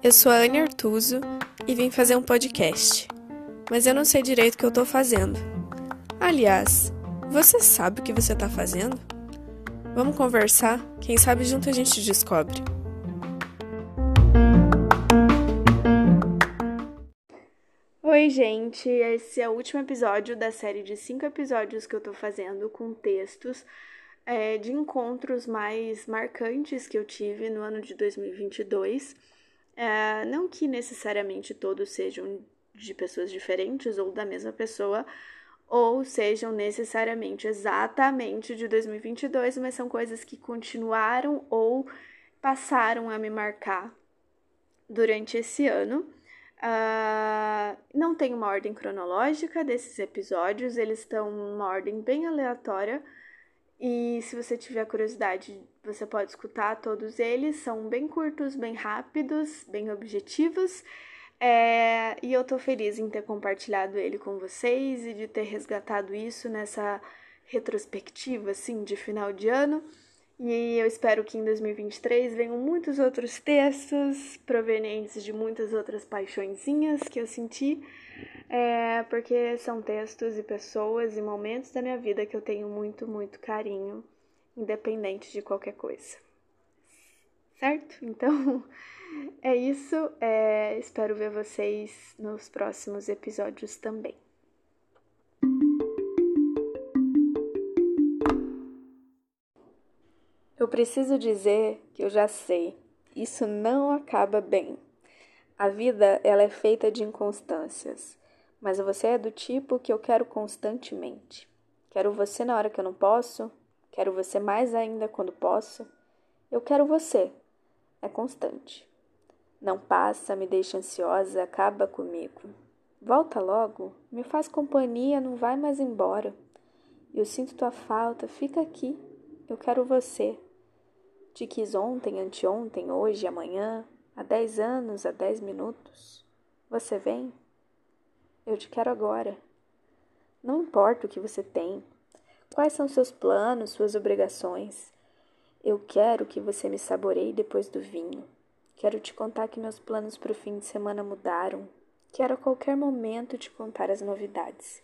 Eu sou a Anne Artuso e vim fazer um podcast, mas eu não sei direito o que eu tô fazendo. Aliás, você sabe o que você tá fazendo? Vamos conversar? Quem sabe junto a gente descobre. Oi, gente! Esse é o último episódio da série de cinco episódios que eu tô fazendo com textos é, de encontros mais marcantes que eu tive no ano de 2022. É, não que necessariamente todos sejam de pessoas diferentes ou da mesma pessoa, ou sejam necessariamente exatamente de 2022, mas são coisas que continuaram ou passaram a me marcar durante esse ano. Uh, não tem uma ordem cronológica desses episódios, eles estão numa ordem bem aleatória e se você tiver curiosidade, você pode escutar todos eles. São bem curtos, bem rápidos, bem objetivos. É, e eu tô feliz em ter compartilhado ele com vocês e de ter resgatado isso nessa retrospectiva, assim, de final de ano. E eu espero que em 2023 venham muitos outros textos provenientes de muitas outras paixõezinhas que eu senti é, porque são textos e pessoas e momentos da minha vida que eu tenho muito, muito carinho, independente de qualquer coisa. Certo? Então, é isso. É, espero ver vocês nos próximos episódios também. Eu preciso dizer que eu já sei, isso não acaba bem. A vida ela é feita de inconstâncias, mas você é do tipo que eu quero constantemente. Quero você na hora que eu não posso, quero você mais ainda quando posso. Eu quero você. É constante. Não passa, me deixa ansiosa, acaba comigo. Volta logo, me faz companhia, não vai mais embora. Eu sinto tua falta, fica aqui. Eu quero você. Te quis ontem, anteontem, hoje, amanhã, há dez anos, há dez minutos. Você vem? Eu te quero agora. Não importa o que você tem, quais são seus planos, suas obrigações. Eu quero que você me saboreie depois do vinho. Quero te contar que meus planos para o fim de semana mudaram. Quero a qualquer momento te contar as novidades.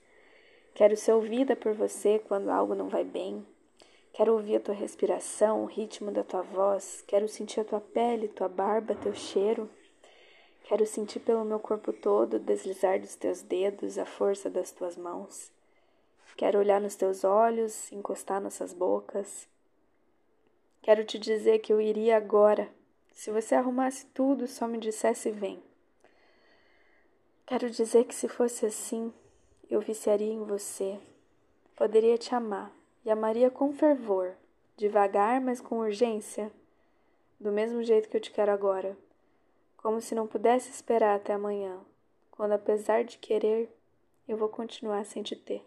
Quero ser ouvida por você quando algo não vai bem. Quero ouvir a tua respiração, o ritmo da tua voz. Quero sentir a tua pele, tua barba, teu cheiro. Quero sentir pelo meu corpo todo o deslizar dos teus dedos, a força das tuas mãos. Quero olhar nos teus olhos, encostar nossas bocas. Quero te dizer que eu iria agora. Se você arrumasse tudo, só me dissesse vem. Quero dizer que se fosse assim, eu viciaria em você. Poderia te amar e amaria com fervor, devagar, mas com urgência, do mesmo jeito que eu te quero agora, como se não pudesse esperar até amanhã, quando apesar de querer, eu vou continuar sem te ter.